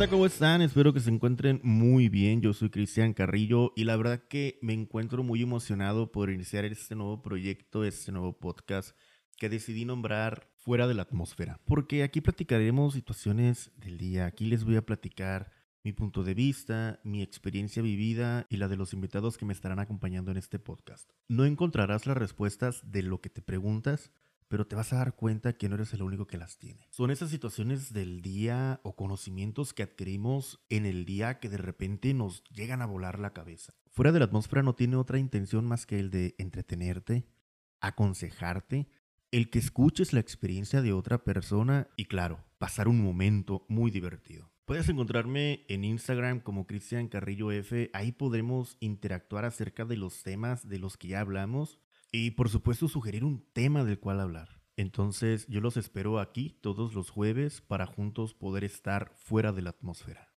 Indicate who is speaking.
Speaker 1: están? Espero que se encuentren muy bien. Yo soy Cristian Carrillo y la verdad que me encuentro muy emocionado por iniciar este nuevo proyecto, este nuevo podcast que decidí nombrar Fuera de la Atmósfera. Porque aquí platicaremos situaciones del día. Aquí les voy a platicar mi punto de vista, mi experiencia vivida y la de los invitados que me estarán acompañando en este podcast. No encontrarás las respuestas de lo que te preguntas, pero te vas a dar cuenta que no eres el único que las tiene. Son esas situaciones del día o conocimientos que adquirimos en el día que de repente nos llegan a volar la cabeza. Fuera de la atmósfera no tiene otra intención más que el de entretenerte, aconsejarte, el que escuches la experiencia de otra persona y claro, pasar un momento muy divertido. Puedes encontrarme en Instagram como Cristian Carrillo F. Ahí podremos interactuar acerca de los temas de los que ya hablamos y por supuesto sugerir un tema del cual hablar. Entonces yo los espero aquí todos los jueves para juntos poder estar fuera de la atmósfera.